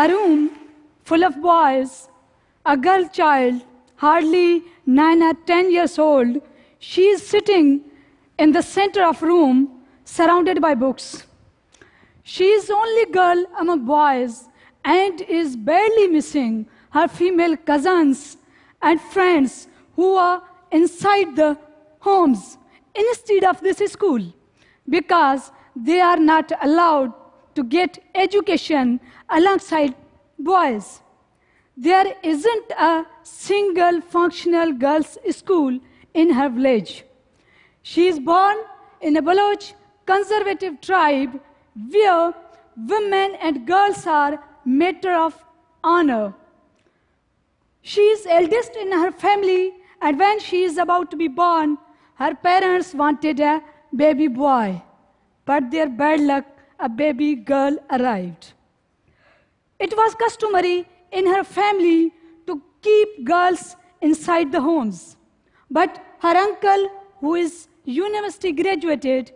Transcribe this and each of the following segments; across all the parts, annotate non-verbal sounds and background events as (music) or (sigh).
a room full of boys, a girl child, hardly nine or ten years old. She is sitting in the center of room, surrounded by books. She is only girl among boys and is barely missing her female cousins and friends who are inside the homes instead of this school because they are not allowed to get education alongside boys. There isn't a single functional girls' school in her village. She is born in a Baloch conservative tribe where women and girls are matter of honor. She is eldest in her family, and when she is about to be born, her parents wanted a baby boy, but their bad luck, a baby girl arrived. It was customary in her family to keep girls inside the homes. But her uncle, who is university graduated,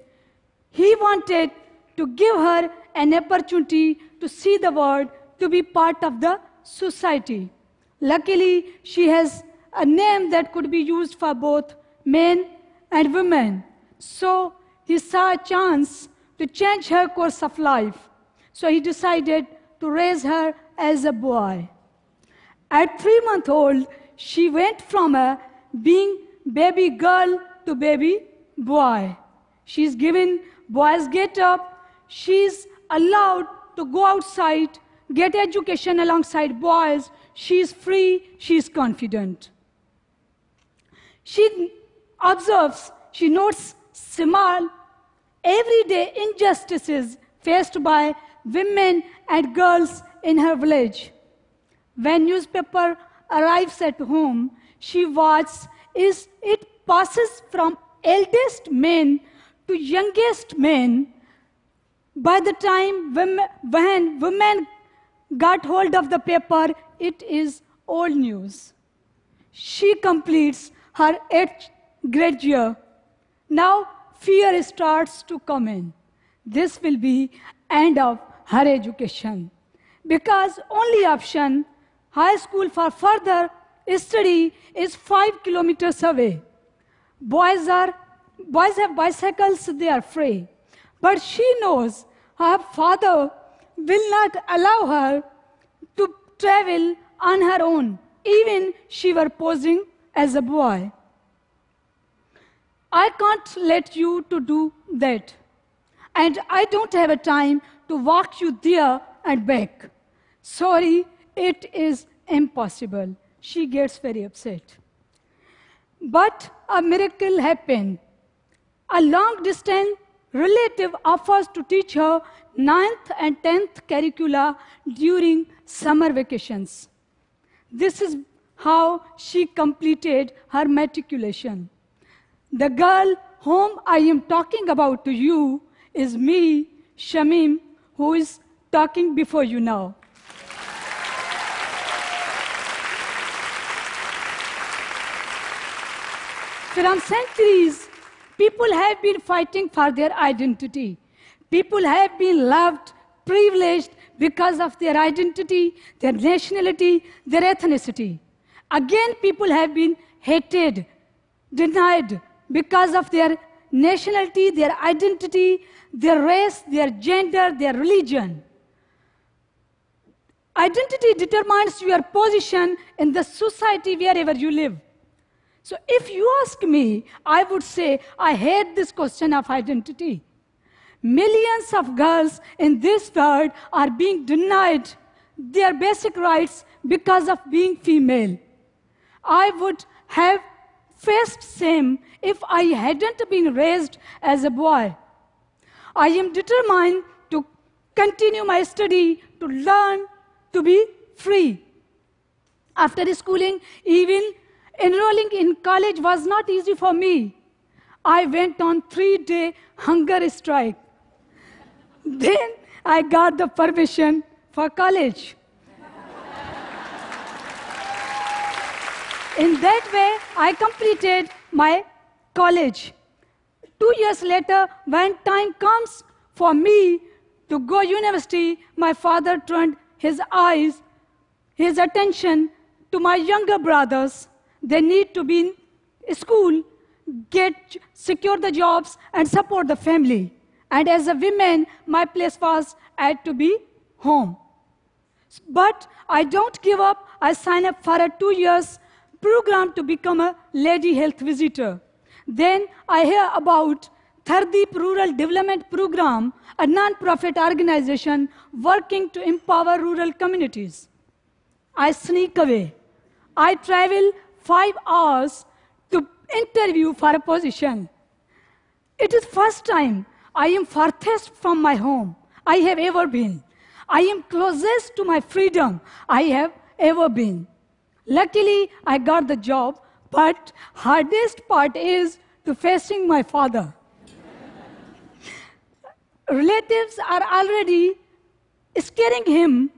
he wanted to give her an opportunity to see the world, to be part of the society. Luckily, she has a name that could be used for both men and women. So he saw a chance to change her course of life. So he decided to raise her as a boy. At three months old, she went from a being baby girl to baby boy. She's given boys get up. She's allowed to go outside, get education alongside boys. She's free, she's confident. She observes, she notes small, everyday injustices faced by women and girls in her village. When newspaper arrives at home, she watches is it passes from eldest men to youngest men. By the time women, when women got hold of the paper, it is old news. She completes her eighth grade year. Now fear starts to come in. This will be end of her education. Because only option, high school for further study is five kilometers away. Boys are boys have bicycles, they are free. But she knows her father will not allow her to travel on her own, even she were posing as a boy. I can't let you to do that. And I don't have a time to walk you there and back. Sorry, it is impossible. She gets very upset. But a miracle happened. A long distance relative offers to teach her ninth and tenth curricula during summer vacations. This is how she completed her matriculation. The girl whom I am talking about to you is me, Shameem, who is talking before you now. From centuries, people have been fighting for their identity. People have been loved, privileged because of their identity, their nationality, their ethnicity. Again, people have been hated, denied because of their nationality, their identity, their race, their gender, their religion. Identity determines your position in the society wherever you live. So if you ask me, I would say I hate this question of identity. Millions of girls in this world are being denied their basic rights because of being female. I would have faced same if I hadn't been raised as a boy. I am determined to continue my study, to learn, to be free. After schooling, even Enrolling in college was not easy for me. I went on three day hunger strike. Then I got the permission for college. In that way, I completed my college. Two years later, when time comes for me to go university, my father turned his eyes, his attention to my younger brothers. They need to be in school, get secure the jobs, and support the family. And as a woman, my place was had to be home. But I don't give up. I sign up for a two years program to become a lady health visitor. Then I hear about Thardeep Rural Development Program, a non-profit organization working to empower rural communities. I sneak away. I travel five hours to interview for a position. It is first time I am farthest from my home I have ever been. I am closest to my freedom I have ever been. Luckily, I got the job, but hardest part is to facing my father. Relatives are already scaring him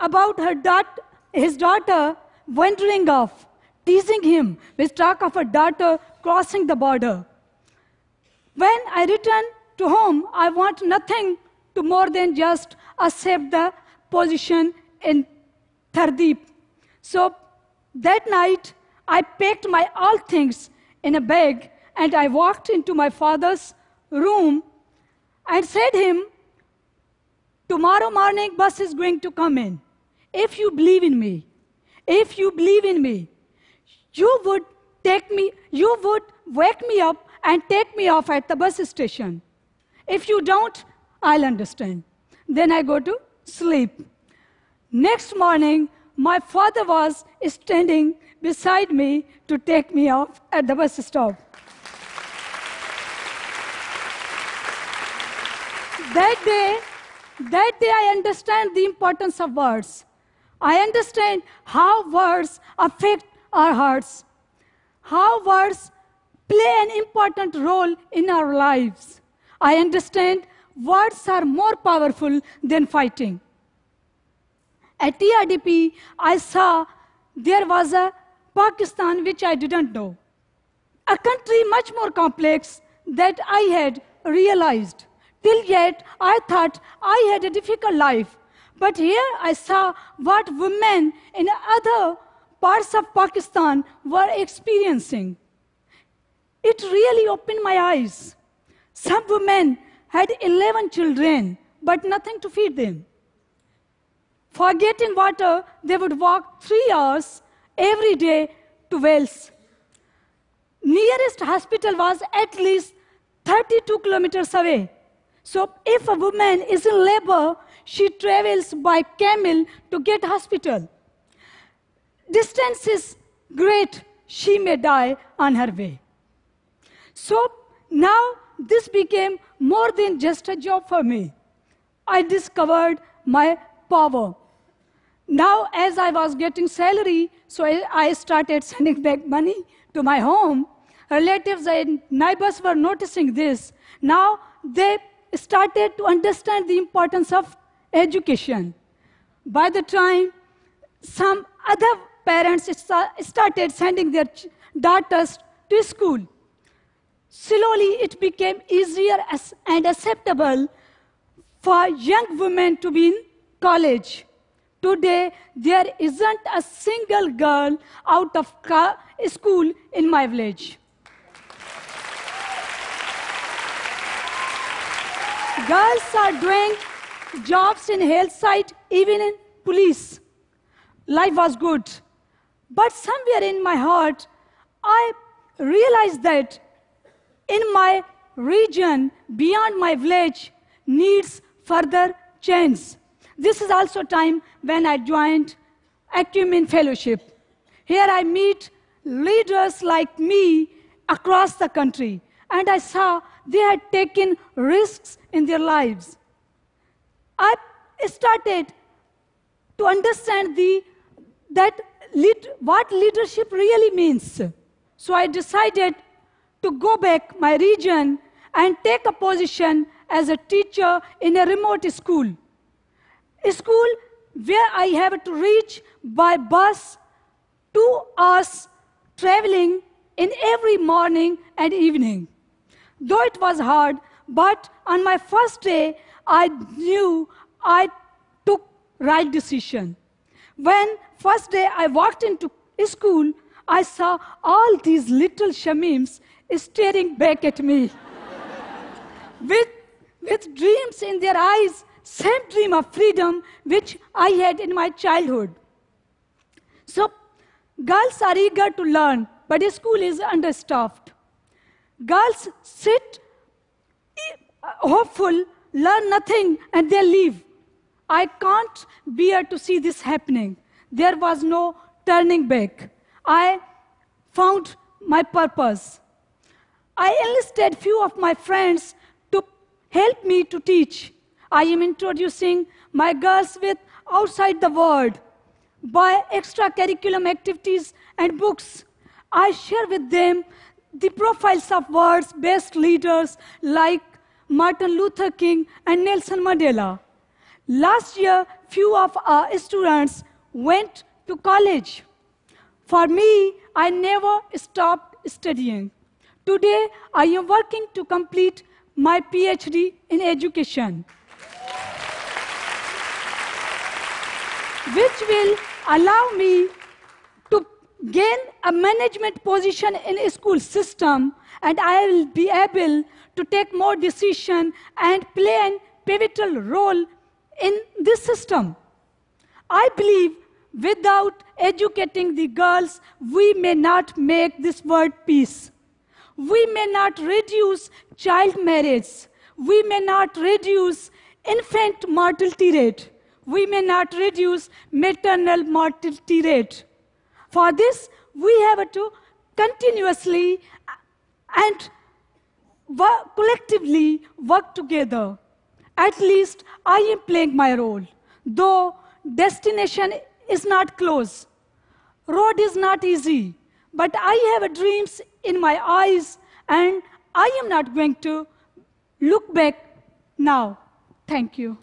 about her daugh- his daughter wandering off, teasing him with talk of a daughter crossing the border. When I return to home, I want nothing to more than just accept the position in Thardeep. So that night, I packed my all things in a bag and I walked into my father's room and said him, tomorrow morning bus is going to come in. If you believe in me, if you believe in me, you would take me, you would wake me up and take me off at the bus station. If you don't, I'll understand. Then I go to sleep. Next morning, my father was standing beside me to take me off at the bus stop. That day, that day I understand the importance of words. I understand how words affect our hearts, how words play an important role in our lives. I understand words are more powerful than fighting. At TRDP, I saw there was a Pakistan which I didn't know. A country much more complex that I had realized. Till yet, I thought I had a difficult life. But here I saw what women in other parts of Pakistan were experiencing. It really opened my eyes. Some women had 11 children, but nothing to feed them. For getting water, they would walk three hours every day to wells. Nearest hospital was at least 32 kilometers away. So if a woman is in labor, she travels by camel to get hospital. Distance is great, she may die on her way. So now this became more than just a job for me. I discovered my power. Now, as I was getting salary, so I, started (laughs) sending back money to my home. Relatives and neighbors were noticing this. Now they started to understand the importance of education. By the time some other parents started sending their daughters to school, slowly it became easier and acceptable for young women to be in college. Today, there isn't a single girl out of school in my village. Girls are doing jobs in health side, even in police. Life was good. But somewhere in my heart, I realized that in my region, beyond my village, needs further change. This is also a time when I joined Acumen Fellowship. Here I meet leaders like me across the country, and I saw they had taken risks in their lives. I started to understand the, that lead, what leadership really means. So I decided to go back my region and take a position as a teacher in a remote school. School where I have to reach by bus two hours traveling in every morning and evening. Though it was hard, but on my first day, I knew I took right decision. When first day I walked into school, I saw all these little shamims staring back at me (laughs) with, with dreams in their eyes, same dream of freedom which I had in my childhood. So, girls are eager to learn, but the school is understaffed. Girls sit uh, hopeful, learn nothing, and they leave. I can't bear to see this happening. There was no turning back. I found my purpose. I enlisted few of my friends to help me to teach. I am introducing my girls with outside the world by extracurriculum activities and books. I share with them the profiles of world's best leaders like Martin Luther King and Nelson Mandela. Last year, few of our students went to college. For me, I never stopped studying. Today, I am working to complete my PhD in education, which will allow me to gain a management position in a school system, and I will be able to take more decision and play a pivotal role in this system. I believe without educating the girls, we may not make this world peace. We may not reduce child marriage. We may not reduce infant mortality rate. We may not reduce maternal mortality rate. For this, we have to continuously and work, collectively work together. At least I am playing my role. Though destination is not close, road is not easy, but I have dreams in my eyes and I am not going to look back now. Thank you.